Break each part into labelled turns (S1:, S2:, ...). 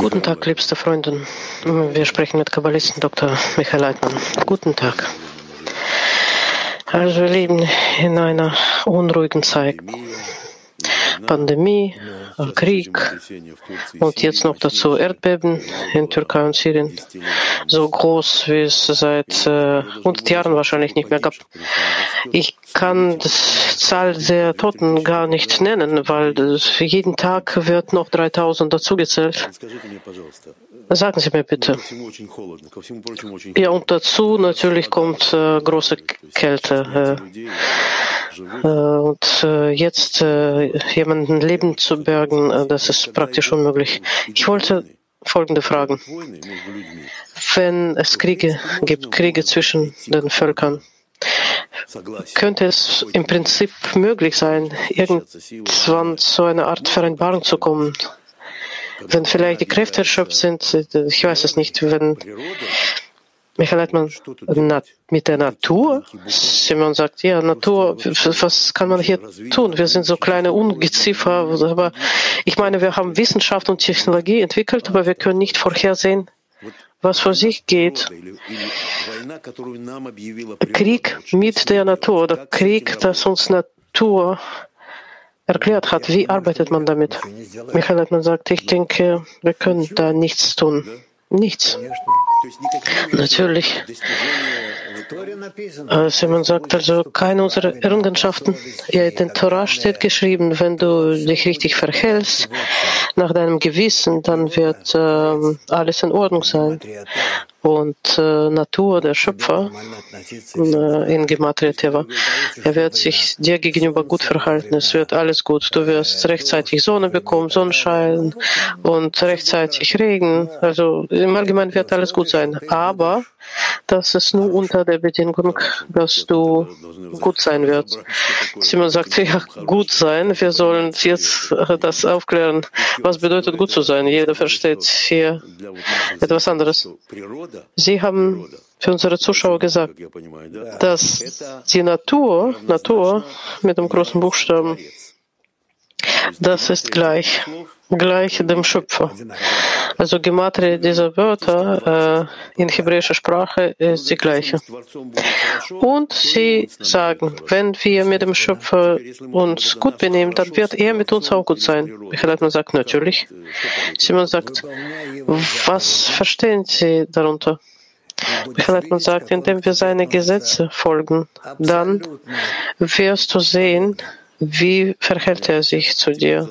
S1: Guten Tag, liebste Freunde. Wir sprechen mit Kabbalisten Dr. Michael Leitmann. Guten Tag. Also wir leben in einer unruhigen Zeit. Pandemie, Krieg und jetzt noch dazu Erdbeben in Türkei und Syrien. So groß, wie es seit äh, 100 Jahren wahrscheinlich nicht mehr gab. Ich kann die Zahl der Toten gar nicht nennen, weil jeden Tag wird noch 3000 dazugezählt. Sagen Sie mir bitte. Ja, und dazu natürlich kommt äh, große Kälte. Äh, äh, und äh, jetzt äh, jemanden Leben zu bergen, das ist praktisch unmöglich. Ich wollte folgende fragen. Wenn es Kriege gibt, Kriege zwischen den Völkern, könnte es im Prinzip möglich sein, irgendwann zu einer Art Vereinbarung zu kommen? Wenn vielleicht die Kräfte erschöpft sind, ich weiß es nicht, wenn Michael Leitmann, mit der Natur? Simon sagt, ja, Natur, was kann man hier tun? Wir sind so kleine Ungeziefer, aber ich meine, wir haben Wissenschaft und Technologie entwickelt, aber wir können nicht vorhersehen, was vor sich geht. Krieg mit der Natur oder Krieg, das uns Natur erklärt hat, wie arbeitet man damit? Michael Leitmann sagt, ich denke, wir können da nichts tun. Nichts. Natürlich. Simon sagt also, keine unserer Errungenschaften. Ja, in den Torah steht geschrieben, wenn du dich richtig verhältst, nach deinem Gewissen, dann wird äh, alles in Ordnung sein. Und äh, Natur, der Schöpfer, äh, in Gematria Teva, er wird sich dir gegenüber gut verhalten. Es wird alles gut. Du wirst rechtzeitig Sonne bekommen, Sonnenschein und rechtzeitig Regen. Also im Allgemeinen wird alles gut sein. Aber das ist nur unter der Bedingung, dass du gut sein wirst. Simon sagt, ja, gut sein. Wir sollen jetzt äh, das aufklären. Was bedeutet gut zu sein? Jeder versteht hier etwas anderes. Sie haben für unsere Zuschauer gesagt, dass die Natur, Natur mit dem großen Buchstaben, das ist gleich, gleich dem Schöpfer. Also Gematria dieser Wörter äh, in hebräischer Sprache ist die gleiche. Und sie sagen, wenn wir mit dem Schöpfer uns gut benehmen, dann wird er mit uns auch gut sein. Michael sagt, natürlich. Simon sagt, was verstehen Sie darunter? Michael sagt, indem wir seine Gesetze folgen, dann wirst du sehen, wie verhält er sich zu dir?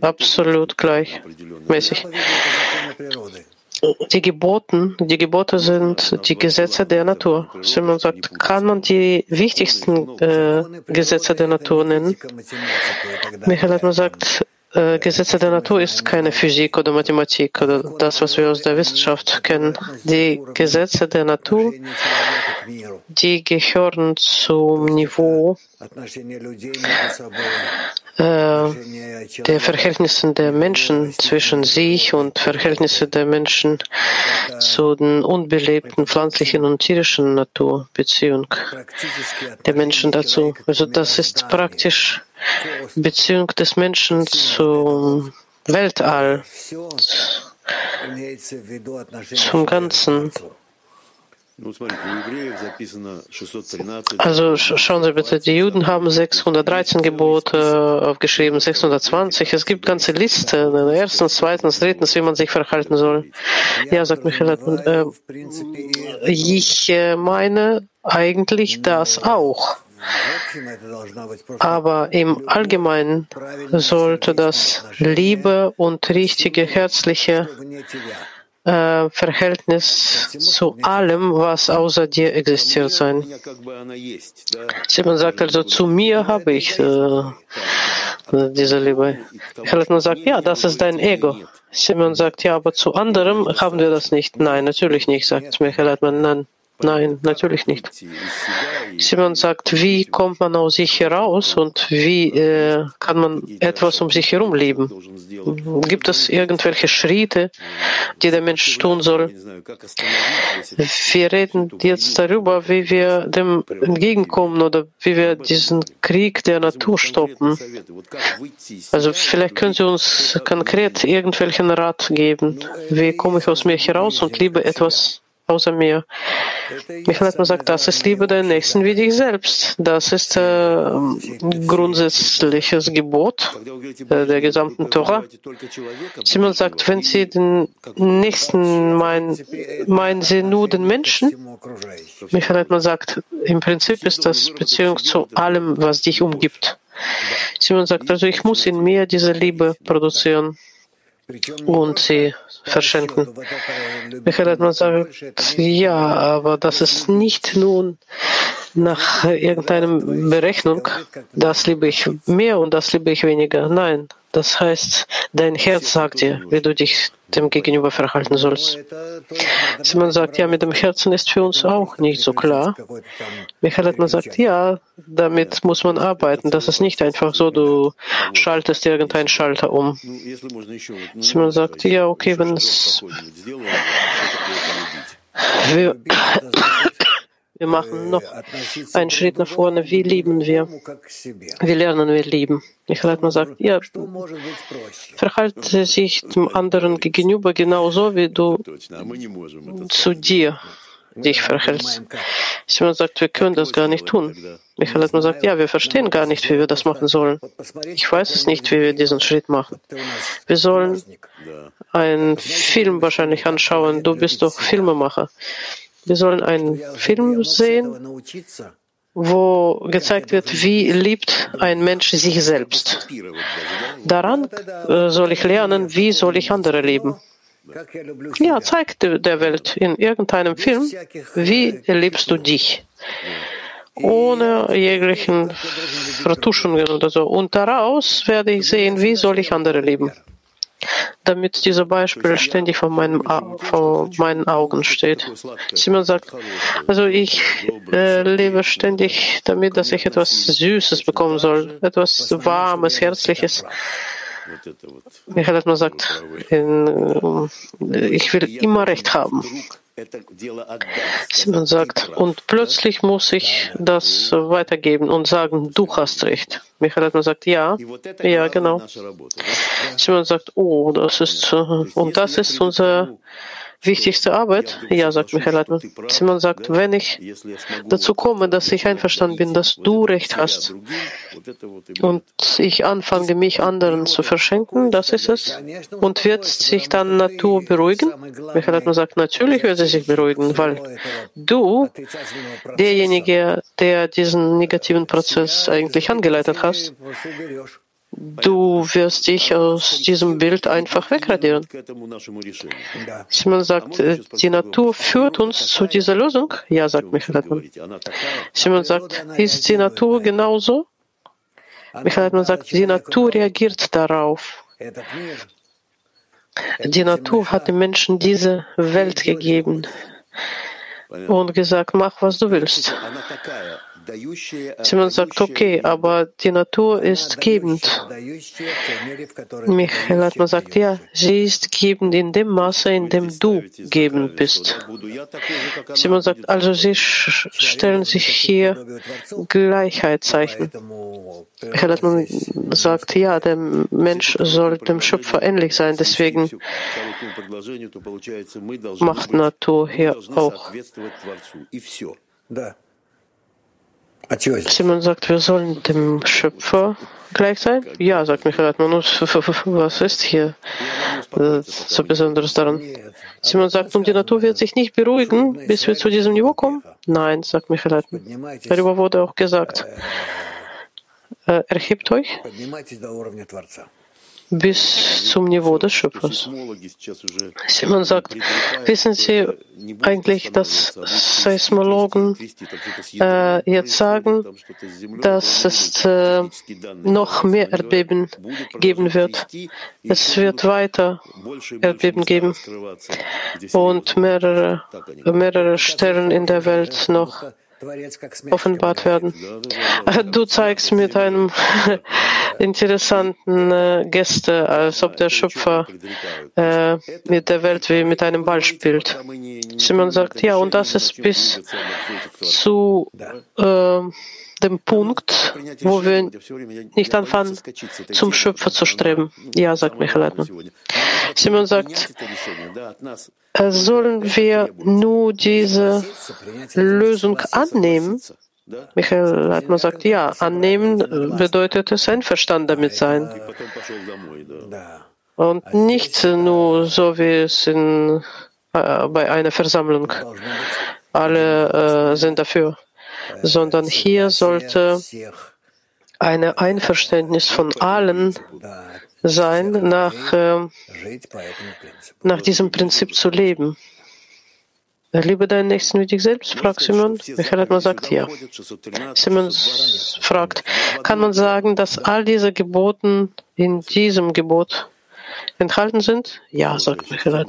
S1: Absolut gleichmäßig. Die Geboten, die Gebote sind die Gesetze der Natur. Simon sagt, kann man die wichtigsten äh, Gesetze der Natur nennen? Michael Hartmann sagt, äh, Gesetze der Natur ist keine Physik oder Mathematik oder das, was wir aus der Wissenschaft kennen. Die Gesetze der Natur, die gehören zum Niveau der Verhältnisse der Menschen zwischen sich und Verhältnisse der Menschen zu den unbelebten pflanzlichen und tierischen Natur, Beziehung der Menschen dazu. Also das ist praktisch Beziehung des Menschen zum Weltall, zum Ganzen. Also schauen Sie bitte, die Juden haben 613 Gebote aufgeschrieben, 620. Es gibt ganze Liste, erstens, zweitens, drittens, wie man sich verhalten soll. Ja, sagt Michael, äh, ich äh, meine eigentlich das auch. Aber im Allgemeinen sollte das Liebe und richtige, herzliche äh, Verhältnis zu allem, was außer dir existiert sein. Simon sagt also, zu mir habe ich äh, diese Liebe. Helena sagt, ja, das ist dein Ego. Simon sagt, ja, aber zu anderem haben wir das nicht. Nein, natürlich nicht, sagt Michael Hartmann. Nein, Nein, natürlich nicht. Simon sagt, wie kommt man aus sich heraus und wie äh, kann man etwas um sich herum leben? Gibt es irgendwelche Schritte, die der Mensch tun soll? Wir reden jetzt darüber, wie wir dem entgegenkommen oder wie wir diesen Krieg der Natur stoppen. Also vielleicht können Sie uns konkret irgendwelchen Rat geben. Wie komme ich aus mir heraus und liebe etwas außer mir. Michael Atman sagt, das ist Liebe deinen Nächsten wie dich selbst. Das ist äh, grundsätzliches Gebot äh, der gesamten Tora. Simon sagt, wenn Sie den Nächsten meinen, meinen Sie nur den Menschen? Michael Atman sagt, im Prinzip ist das Beziehung zu allem, was dich umgibt. Simon sagt, also ich muss in mir diese Liebe produzieren und sie verschenken. Michael Edman sagt, ja, aber das ist nicht nun nach irgendeiner Berechnung, das liebe ich mehr und das liebe ich weniger. Nein, das heißt, dein Herz sagt dir, wie du dich dem Gegenüber verhalten sollst. Simon sagt, ja, mit dem Herzen ist für uns auch nicht so klar. Michael sagt, ja, damit muss man arbeiten. Das ist nicht einfach so, du schaltest irgendeinen Schalter um. Simon sagt, ja, okay, wenn es wir machen noch einen Schritt nach vorne. Wie lieben wir? Wie lernen wir lieben? Michael Hartmann sagt, ja, verhalte sich dem anderen gegenüber genauso, wie du zu dir dich verhältst. Simon sagt, wir können das gar nicht tun. Michael Hartmann sagt, ja, wir verstehen gar nicht, wie wir das machen sollen. Ich weiß es nicht, wie wir diesen Schritt machen. Wir sollen einen Film wahrscheinlich anschauen. Du bist doch Filmemacher. Wir sollen einen Film sehen, wo gezeigt wird, wie liebt ein Mensch sich selbst. Daran äh, soll ich lernen, wie soll ich andere lieben. Ja, zeig der Welt in irgendeinem Film, wie liebst du dich, ohne jeglichen Vertuschungen oder so. Und daraus werde ich sehen, wie soll ich andere lieben damit dieses Beispiel ständig vor, meinem, vor meinen Augen steht. Simon sagt, also ich äh, lebe ständig damit, dass ich etwas Süßes bekommen soll, etwas Warmes, Herzliches. Michael hat mal gesagt, in, ich will immer Recht haben. Simon sagt, und plötzlich muss ich das weitergeben und sagen, du hast recht. Michael hat mir gesagt, ja, ja, genau. Simon sagt, oh, das ist, und das ist unser wichtigste Arbeit? Ja, sagt Michael Leitmann. Simon sagt, wenn ich dazu komme, dass ich einverstanden bin, dass du recht hast und ich anfange, mich anderen zu verschenken, das ist es. Und wird sich dann Natur beruhigen? Michael Leitmann sagt, natürlich wird sie sich beruhigen, weil du, derjenige, der diesen negativen Prozess eigentlich angeleitet hast, Du wirst dich aus diesem Bild einfach wegradieren. Simon sagt, äh, die Natur führt uns zu dieser Lösung? Ja, sagt Michael Hartmann. Simon sagt, ist die Natur genauso? Michael Hartmann sagt, die Natur reagiert darauf. Die Natur hat den Menschen diese Welt gegeben und gesagt, mach, was du willst. Simon sagt, okay, aber die Natur ist gebend. Michael Atman sagt, ja, sie ist gebend in dem Maße, in dem du gebend bist. Simon sagt, also sie stellen sich hier Gleichheitszeichen. Michael Atman sagt, ja, der Mensch soll dem Schöpfer ähnlich sein, deswegen macht Natur hier auch. Simon sagt, wir sollen dem Schöpfer gleich sein? Ja, sagt Michael Atmanus, was ist hier so Besonderes daran? Simon sagt, und die Natur wird sich nicht beruhigen, bis wir zu diesem Niveau kommen? Nein, sagt Michael Atman. Darüber wurde auch gesagt. Äh, erhebt euch bis zum Niveau des Schöpfers. Simon sagt, wissen Sie eigentlich, dass Seismologen äh, jetzt sagen, dass es äh, noch mehr Erdbeben geben wird. Es wird weiter Erdbeben geben und mehrere, mehrere Stellen in der Welt noch offenbart werden. Du zeigst mit einem interessanten äh, Geste, als ob der Schöpfer äh, mit der Welt wie mit einem Ball spielt. Simon sagt, ja, und das ist bis zu äh, dem Punkt, wo wir nicht anfangen, zum Schöpfer zu streben. Ja, sagt Michael Leitmann. Simon sagt, sollen wir nur diese Lösung annehmen? Michael Leitmann sagt, ja, annehmen bedeutet es einverstanden damit sein. Und nicht nur so, wie es in, äh, bei einer Versammlung alle äh, sind dafür sondern hier sollte ein Einverständnis von allen sein, nach, äh, nach diesem Prinzip zu leben. Liebe deinen Nächsten wie dich selbst, fragt Simon. Michael sagt, ja. Simon fragt, kann man sagen, dass all diese Geboten in diesem Gebot enthalten sind? Ja, sagt Michael.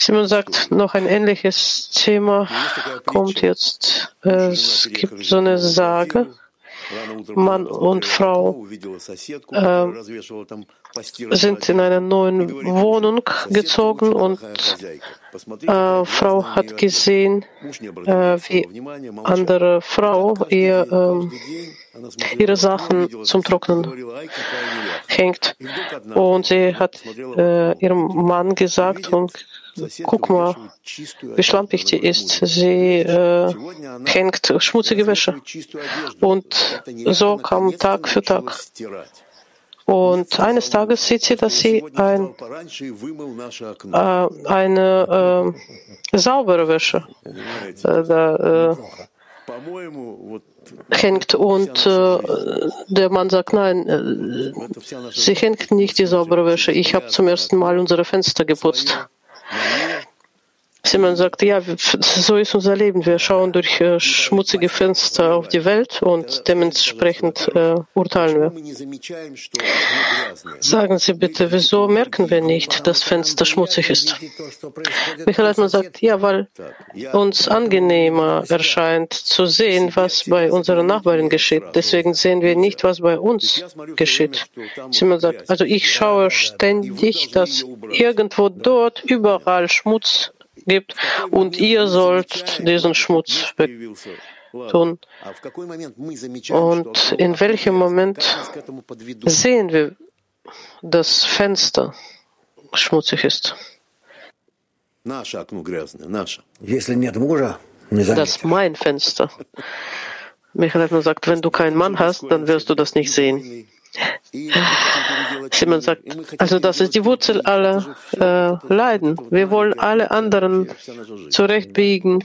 S1: Simon sagt, noch ein ähnliches Thema kommt jetzt. Es gibt so eine Sage, Mann und Frau äh, sind in eine neue Wohnung gezogen und äh, Frau hat gesehen, äh, wie andere Frau ihr, äh, ihre Sachen zum Trocknen hängt. Und sie hat äh, ihrem Mann gesagt und Guck mal, wie schlampig die ist. Sie äh, hängt schmutzige Wäsche. Und so kam Tag für Tag. Und eines Tages sieht sie, dass sie ein, äh, eine äh, saubere Wäsche da, hängt und äh, der Mann sagt, nein, äh, sie hängt nicht die saubere Wäsche. Ich habe zum ersten Mal unsere Fenster geputzt. Yeah. Simon sagt, ja, so ist unser Leben. Wir schauen durch äh, schmutzige Fenster auf die Welt und dementsprechend äh, urteilen wir. Sagen Sie bitte, wieso merken wir nicht, dass Fenster schmutzig ist? Michael Altmann sagt, ja, weil uns angenehmer erscheint zu sehen, was bei unseren Nachbarn geschieht. Deswegen sehen wir nicht, was bei uns geschieht. Simon sagt, also ich schaue ständig, dass irgendwo dort überall Schmutz gibt und ihr sollt diesen Schmutz tun. Und in welchem Moment sehen wir, dass Fenster schmutzig ist? Das ist mein Fenster. Michael gesagt, wenn du keinen Mann hast, dann wirst du das nicht sehen. Simon sagt, also das ist die Wurzel aller äh, Leiden. Wir wollen alle anderen zurechtbiegen,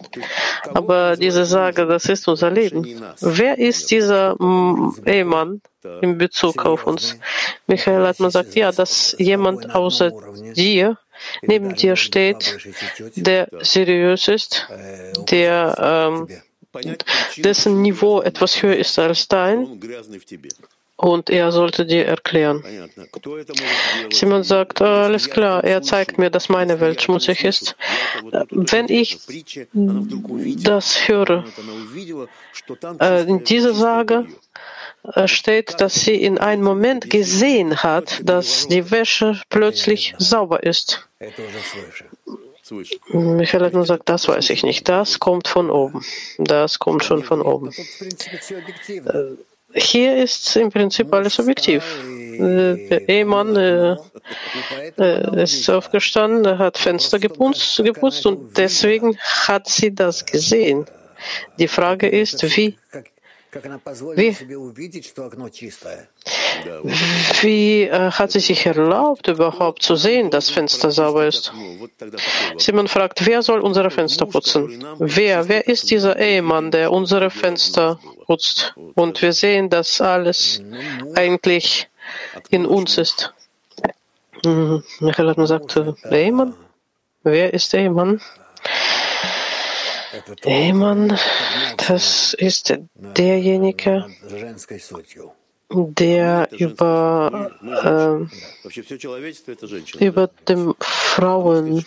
S1: aber diese Sage, das ist unser Leben. Wer ist dieser mm, Ehemann in Bezug auf uns? Michael Leitmann sagt, ja, dass jemand außer dir neben dir steht, der seriös ist, der ähm, dessen Niveau etwas höher ist als dein und er sollte dir erklären. Simon sagt, alles klar, er zeigt mir, dass meine Welt schmutzig ist. Wenn ich das höre, äh, in dieser Sage äh, steht, dass sie in einem Moment gesehen hat, dass die Wäsche plötzlich sauber ist. Michael nur gesagt, das weiß ich nicht. Das kommt von oben. Das kommt schon von oben. Hier ist im Prinzip alles objektiv. Äh, der Ehemann äh, äh, ist aufgestanden, hat Fenster geputzt, geputzt und deswegen hat sie das gesehen. Die Frage ist, wie wie, wie äh, hat sie sich erlaubt, überhaupt zu sehen, dass Fenster sauber ist? Simon fragt, wer soll unsere Fenster putzen? Wer? Wer ist dieser Ehemann, der unsere Fenster putzt? Und wir sehen, dass alles eigentlich in uns ist. Mhm. Michael hat mir gesagt, Ehemann? Wer ist Ehemann? Ehemann, das ist derjenige, der über, äh, über dem Frauenkern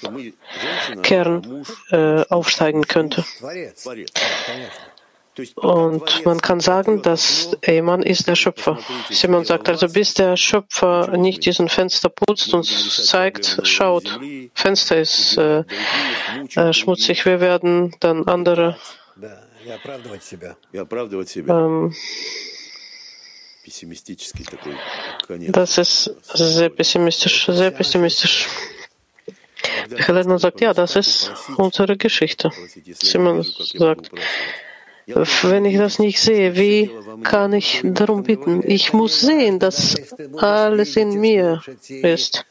S1: äh, aufsteigen könnte. Und man kann sagen, dass Ehemann ist der Schöpfer. Simon sagt also, bis der Schöpfer nicht diesen Fenster putzt und zeigt, schaut, Fenster ist äh, äh, schmutzig, wir werden dann andere ähm, das ist sehr pessimistisch, sehr pessimistisch. Helena sagt, ja, das ist unsere Geschichte. Simon sagt, wenn ich das nicht sehe, wie kann ich darum bitten? Ich muss sehen, dass alles in mir ist.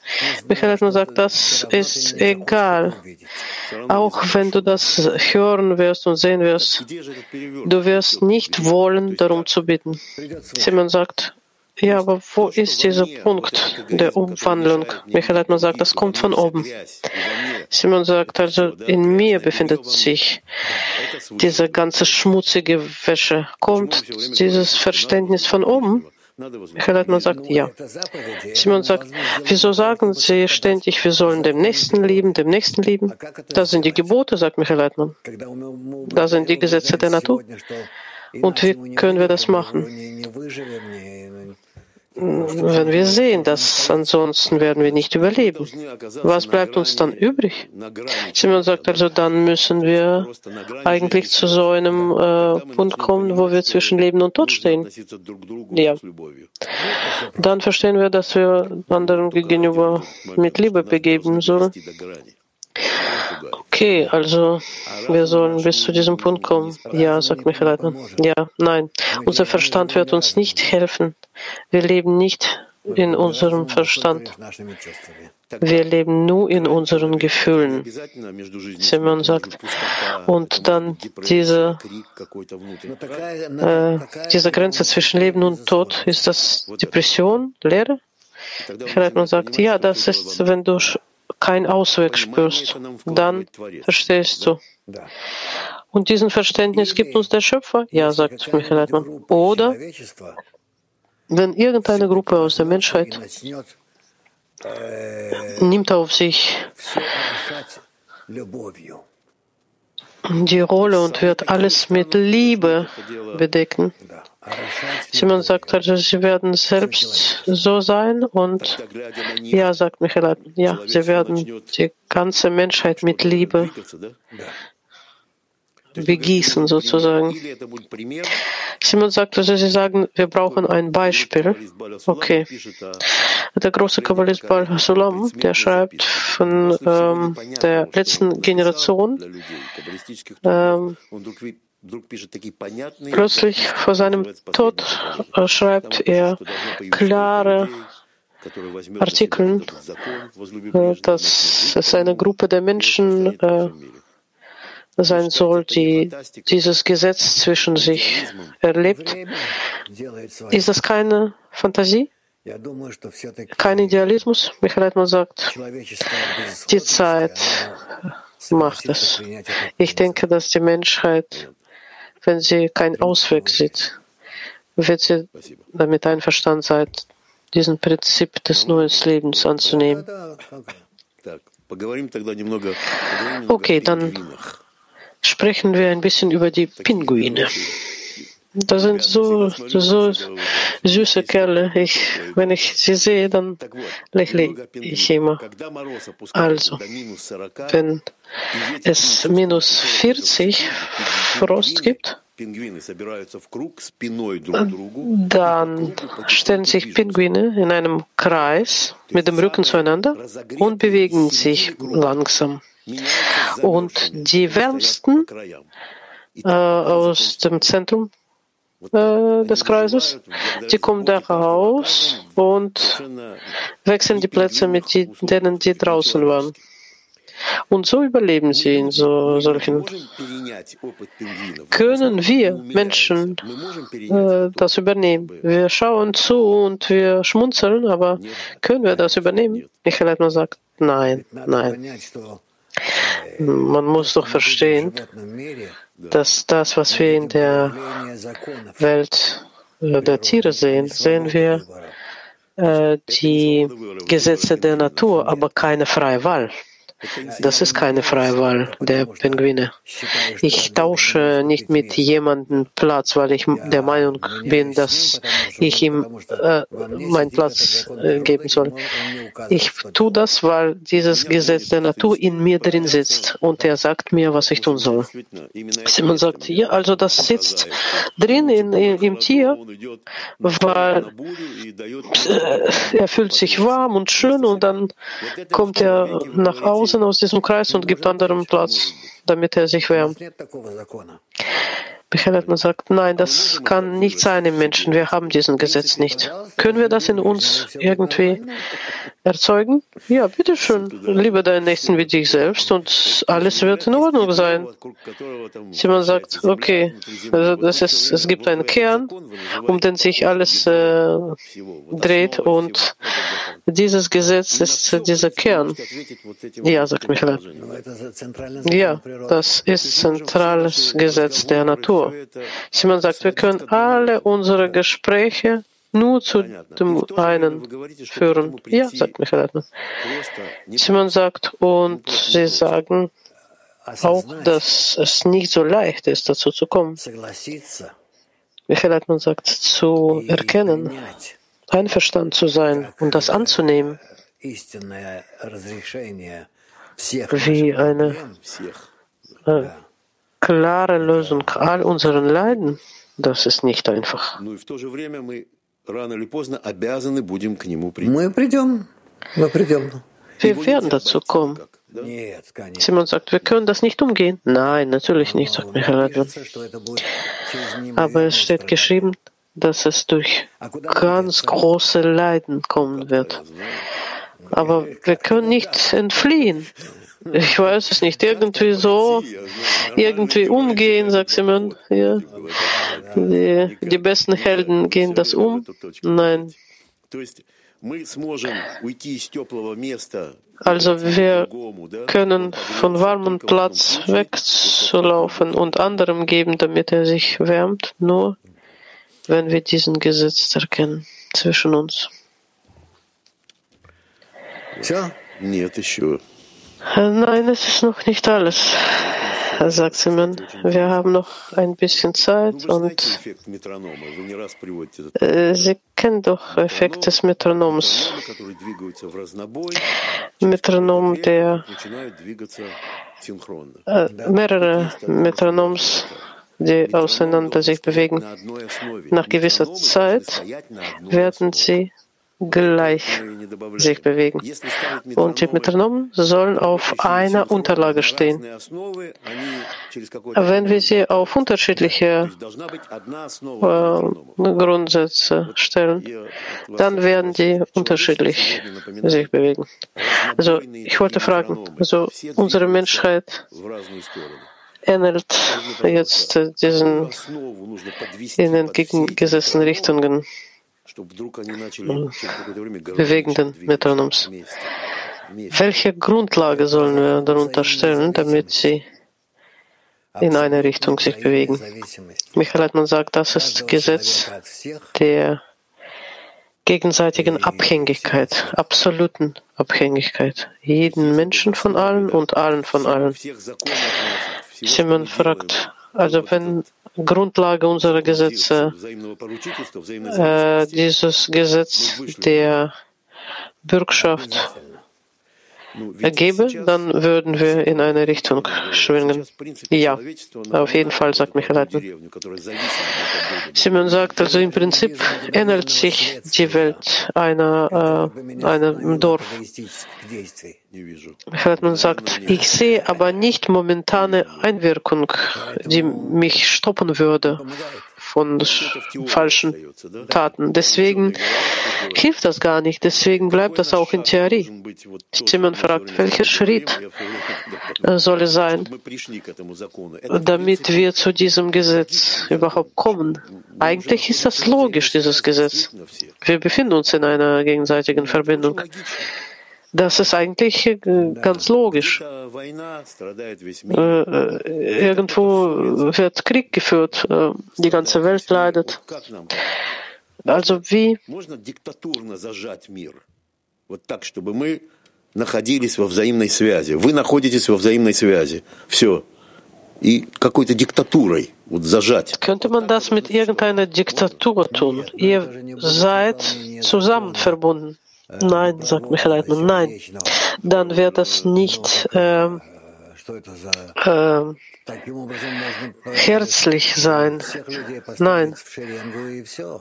S1: Michael sagt, das ist egal. Auch wenn du das hören wirst und sehen wirst, du wirst nicht wollen, darum zu bitten. Simon sagt, ja, aber wo ist dieser Punkt der Umwandlung? Michael Leitmann sagt, das kommt von oben. Simon sagt also, in mir befindet sich diese ganze schmutzige Wäsche. Kommt dieses Verständnis von oben? Michael Leitmann sagt, ja. Simon sagt, wieso sagen Sie ständig, wir sollen dem Nächsten lieben, dem Nächsten lieben? Das sind die Gebote, sagt Michael Leitmann. Das sind die Gesetze der Natur. Und wie können wir das machen? Wenn wir sehen, dass ansonsten werden wir nicht überleben. Was bleibt uns dann übrig? Simon sagt also, dann müssen wir eigentlich zu so einem äh, Punkt kommen, wo wir zwischen Leben und Tod stehen. Ja. Dann verstehen wir, dass wir anderen gegenüber mit Liebe begeben sollen. Okay, also wir sollen bis zu diesem Punkt kommen. Ja, sagt Michael Leitner. Ja, nein. Unser Verstand wird uns nicht helfen. Wir leben nicht in unserem Verstand. Wir leben nur in unseren Gefühlen. Simon sagt. Und dann diese, äh, diese Grenze zwischen Leben und Tod, ist das Depression, Leere? Michael sagt, ja, das ist, wenn du keinen Ausweg spürst, dann verstehst du. Und diesen Verständnis gibt uns der Schöpfer? Ja, sagt Michael Leitmann. Oder wenn irgendeine Gruppe aus der Menschheit nimmt auf sich die Rolle und wird alles mit Liebe bedecken, Simon sagt also, sie werden selbst so sein und ja, sagt Michael, ja, sie werden die ganze Menschheit mit Liebe begießen sozusagen. Simon sagt also, sie sagen, wir brauchen ein Beispiel. Okay. Der große Kabbalist Bal Sulam, der schreibt von ähm, der letzten Generation, ähm, Plötzlich vor seinem Tod schreibt er klare Artikel, dass es eine Gruppe der Menschen sein soll, die dieses Gesetz zwischen sich erlebt. Ist das keine Fantasie? Kein Idealismus? Michael Leitmann sagt, die Zeit macht es. Ich denke, dass die Menschheit wenn sie keinen Ausweg sieht, wird sie damit einverstanden sein, diesen Prinzip des neuen Lebens anzunehmen. Okay, dann sprechen wir ein bisschen über die Pinguine. Das sind so, so süße Kerle. Ich, wenn ich sie sehe, dann lächle ich immer. Also, wenn es minus 40 Frost gibt, dann stellen sich Pinguine in einem Kreis mit dem Rücken zueinander und bewegen sich langsam. Und die wärmsten äh, aus dem Zentrum des Kreises. Die kommen da raus und wechseln die Plätze mit denen, die draußen waren. Und so überleben sie in so solchen. Können wir Menschen äh, das übernehmen? Wir schauen zu und wir schmunzeln, aber können wir das übernehmen? Michael Leitner sagt, nein, nein. Man muss doch verstehen, dass das, was wir in der Welt äh, der Tiere sehen, sehen wir äh, die Gesetze der Natur, aber keine freie Wahl. Das ist keine freie Wahl der Pinguine. Ich tausche nicht mit jemandem Platz, weil ich der Meinung bin, dass ich ihm äh, meinen Platz äh, geben soll. Ich tue das, weil dieses Gesetz der Natur in mir drin sitzt und er sagt mir, was ich tun soll. Simon sagt, ja, also das sitzt drin in, in, im Tier, weil äh, er fühlt sich warm und schön und dann kommt er nach Hause außen aus diesem Kreis und gibt anderen Platz, damit er sich wärmt. Michael Leitner sagt, nein, das kann nicht sein im Menschen. Wir haben diesen Gesetz nicht. Können wir das in uns irgendwie erzeugen? Ja, bitteschön. Liebe deinen Nächsten wie dich selbst und alles wird in Ordnung sein. Simon sagt, okay, also das ist, es gibt einen Kern, um den sich alles äh, dreht und dieses Gesetz ist dieser Kern. Ja, sagt Michael. Ja, das ist zentrales Gesetz der Natur. Simon sagt, wir können alle unsere Gespräche nur zu dem einen führen. Ja, sagt Michael. Simon sagt, und sie sagen auch, dass es nicht so leicht ist, dazu zu kommen. Michael Leitmann sagt, zu erkennen, einverstanden zu sein und das anzunehmen, wie eine äh, klare Lösung all unseren Leiden, das ist nicht einfach. Wir werden dazu kommen. Simon sagt, wir können das nicht umgehen. Nein, natürlich nicht, sagt Michael. Aber es steht geschrieben, dass es durch ganz große Leiden kommen wird. Aber wir können nicht entfliehen. Ich weiß es nicht, irgendwie so, irgendwie umgehen, sagt Simon. Ja. Die, die besten Helden gehen das um. Nein. Also wir können von warmem Platz wegzulaufen und anderem geben, damit er sich wärmt, nur wenn wir diesen Gesetz erkennen zwischen uns. Nein, es ist noch nicht alles, sagt Simon. Wir haben noch ein bisschen Zeit und äh, Sie kennen doch Effekt des Metronoms. Metronom, der äh, mehrere Metronoms die auseinander sich bewegen. Nach gewisser Zeit werden sie gleich sich bewegen. Und die Metronomen sollen auf einer Unterlage stehen. Wenn wir sie auf unterschiedliche äh, Grundsätze stellen, dann werden die unterschiedlich sich bewegen. Also ich wollte fragen, also unsere Menschheit ähnelt jetzt diesen in entgegengesetzten Richtungen bewegenden Metronoms. Welche Grundlage sollen wir darunter stellen, damit sie in eine Richtung sich bewegen? Michael Leitmann sagt, das ist Gesetz der gegenseitigen Abhängigkeit, absoluten Abhängigkeit. Jeden Menschen von allen und allen von allen. Simon fragt, also wenn Grundlage unserer Gesetze. äh, dieses Gesetz der Bürgschaft ergebe, dann würden wir in eine Richtung schwingen. Ja, auf jeden Fall, sagt Michael Leitner. Simon sagt, also im Prinzip ändert sich die Welt einer, äh, einem Dorf. Michael sagt, ich sehe aber nicht momentane Einwirkung, die mich stoppen würde von falschen Taten. Deswegen hilft das gar nicht. Deswegen bleibt das auch in Theorie. Simon fragt, welcher Schritt soll es sein, damit wir zu diesem Gesetz überhaupt kommen? Eigentlich ist das logisch, dieses Gesetz. Wir befinden uns in einer gegenseitigen Verbindung. Das ist eigentlich äh, ganz logisch. Äh, äh, irgendwo wird Krieg geführt, die ganze Welt leidet. Also wie находились во взаимной связи. Вы находитесь во взаимной связи. Все. И какой-то диктатурой вот зажать. Könnte man das mit irgendeiner Diktatur tun? Ihr seid zusammen verbunden. Nein, sagt Michael Leitner, nein. Dann wird das nicht äh, äh, herzlich sein. Nein.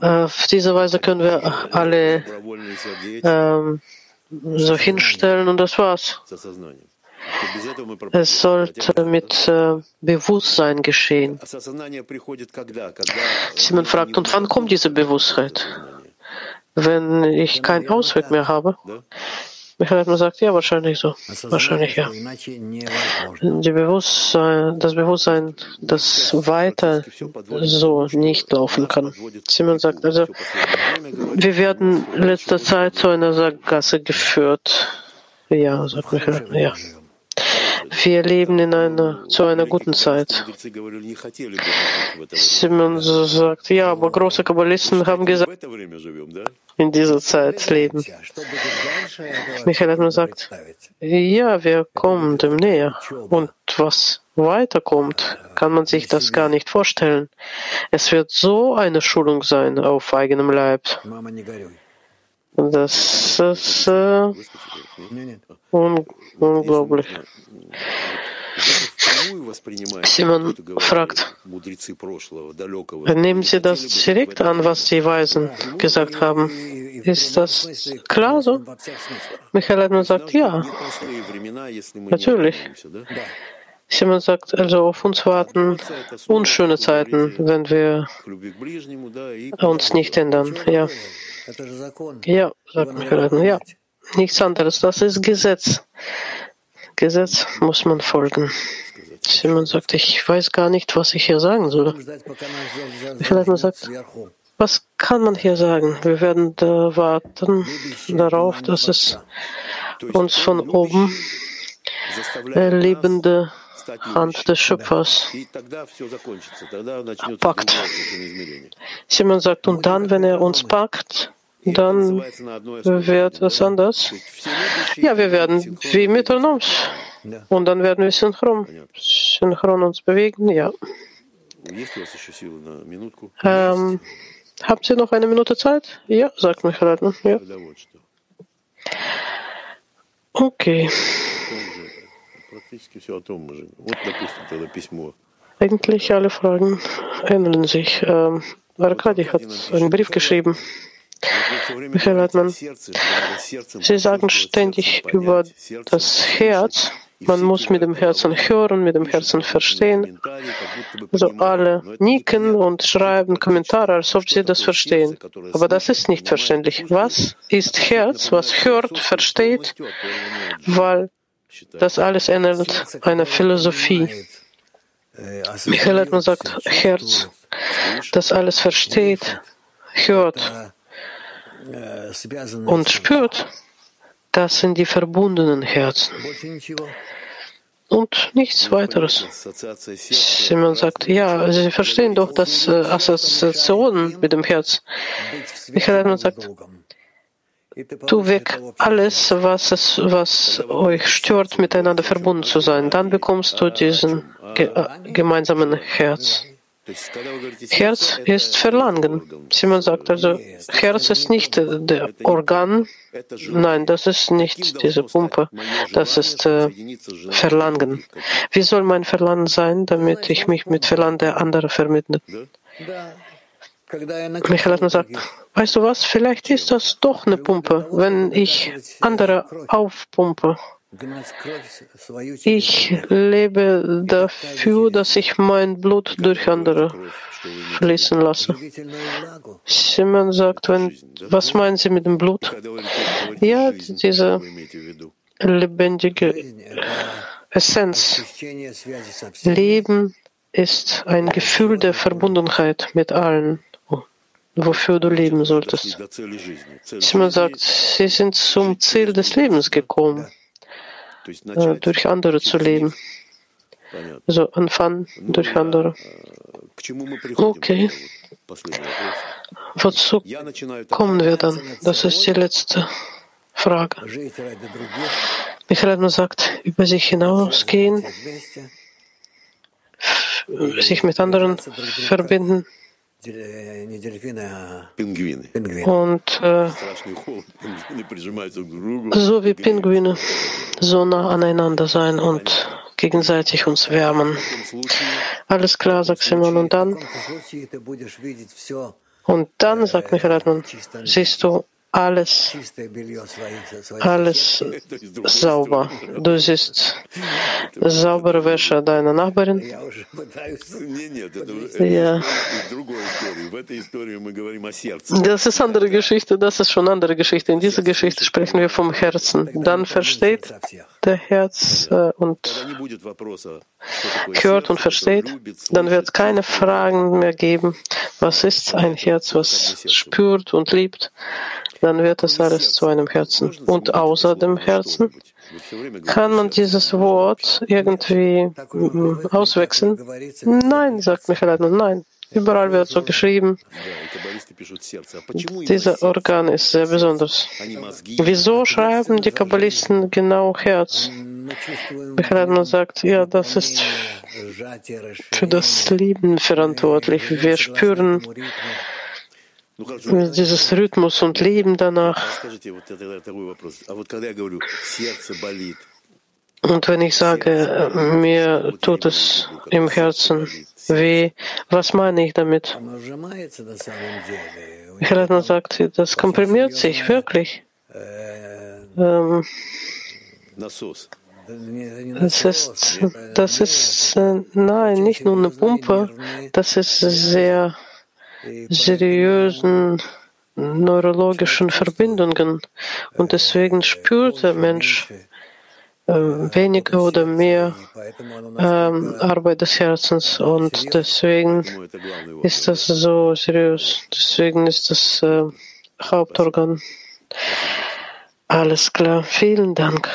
S1: Auf diese Weise können wir alle äh, so hinstellen und das war's. Es sollte mit äh, Bewusstsein geschehen. Simon fragt, und wann kommt diese Bewusstheit? Wenn ich keinen Ausweg mehr habe? Michael hat mir gesagt, ja, wahrscheinlich so. Wahrscheinlich ja. Die Bewusstsein, das Bewusstsein, das weiter so nicht laufen kann. Simon sagt also, wir werden letzter Zeit zu einer Sackgasse geführt. Ja, sagt Michael, ja. Wir leben in einer, zu einer guten Zeit. Simon sagt, ja, aber große Kabbalisten haben gesagt, in dieser Zeit leben. Michael mir gesagt, ja, wir kommen dem näher. Und was weiterkommt, kann man sich das gar nicht vorstellen. Es wird so eine Schulung sein auf eigenem Leib. Das ist äh, un unglaublich. Simon fragt, nehmen Sie das direkt an, was die Weisen gesagt haben? Ist das klar so? Michael sagt, ja, natürlich. Simon sagt, also auf uns warten unschöne Zeiten, wenn wir uns nicht ändern. Ja, ja sagt Michael Edmund, ja. Nichts anderes. Das ist Gesetz. Gesetz muss man folgen. Simon sagt, ich weiß gar nicht, was ich hier sagen soll. Vielleicht man sagt, was kann man hier sagen? Wir werden da warten darauf, dass es uns von oben lebende Hand des Schöpfers packt. Simon sagt, und dann, wenn er uns packt, dann wird es anders. Ja, wir werden wie Metronoms. Und dann werden wir synchron, synchron uns bewegen, ja. Ähm, haben Sie noch eine Minute Zeit? Ja, sagt Michael Leitner. Ja. Okay. Eigentlich alle Fragen ändern sich. Ähm, Arkadi hat einen Brief geschrieben. Michael Leitmann, Sie sagen ständig über das Herz. Man muss mit dem Herzen hören, mit dem Herzen verstehen. Also alle nicken und schreiben Kommentare, als ob sie das verstehen. Aber das ist nicht verständlich. Was ist Herz? Was hört, versteht? Weil das alles ändert eine Philosophie. Michael Leitmann sagt, Herz, das alles versteht, hört und spürt, das sind die verbundenen Herzen. Und nichts weiteres. Simon sagt, ja, Sie verstehen doch das äh, Assoziationen mit dem Herz. Michael sagt, tu weg alles, was, es, was euch stört, miteinander verbunden zu sein. Dann bekommst du diesen ge äh, gemeinsamen Herz. Herz ist Verlangen. Simon sagt also, Herz ist nicht der Organ, nein, das ist nicht diese Pumpe, das ist äh, Verlangen. Wie soll mein Verlangen sein, damit ich mich mit Verlangen der anderen verbinde? Michael sagt, weißt du was, vielleicht ist das doch eine Pumpe, wenn ich andere aufpumpe. Ich lebe dafür, dass ich mein Blut durch andere fließen lasse. Simon sagt, wenn, was meinen Sie mit dem Blut? Ja, diese lebendige Essenz. Leben ist ein Gefühl der Verbundenheit mit allen, wofür du leben solltest. Simon sagt, sie sind zum Ziel des Lebens gekommen, äh, durch andere zu leben. Also anfangen durch andere. Okay. Wozu kommen wir dann? Das ist die letzte Frage. Michael sagt, über sich hinausgehen, sich mit anderen verbinden. Und äh, so wie Pinguine so nah aneinander sein und gegenseitig uns wärmen. Alles klar, sagt Simon. Und dann, und dann, sagt Michael Hartmann, siehst du alles, alles sauber. Du siehst saubere Wäsche deiner Nachbarin. Ja. Das ist andere Geschichte, das ist schon andere Geschichte. In dieser Geschichte sprechen wir vom Herzen. Dann versteht der Herz äh, und hört und versteht, dann wird es keine Fragen mehr geben. Was ist ein Herz, was spürt und liebt? Dann wird es alles zu einem Herzen. Und außer dem Herzen kann man dieses Wort irgendwie auswechseln? Nein, sagt Michael nein. Überall wird so geschrieben. Dieser Organ ist sehr besonders. Wieso schreiben die Kabbalisten genau Herz? Michael Leitner sagt, ja, das ist für das Leben verantwortlich. Wir spüren dieses Rhythmus und Leben danach. Und wenn ich sage, mir tut es im Herzen weh, was meine ich damit? Michael sagt, das komprimiert sich wirklich. Ähm, das ist, das ist, äh, nein, nicht nur eine Pumpe, das ist sehr seriösen neurologischen Verbindungen. Und deswegen spürt der Mensch äh, weniger oder mehr äh, Arbeit des Herzens. Und deswegen ist das so seriös. Deswegen ist das äh, Hauptorgan. Alles klar. Vielen Dank.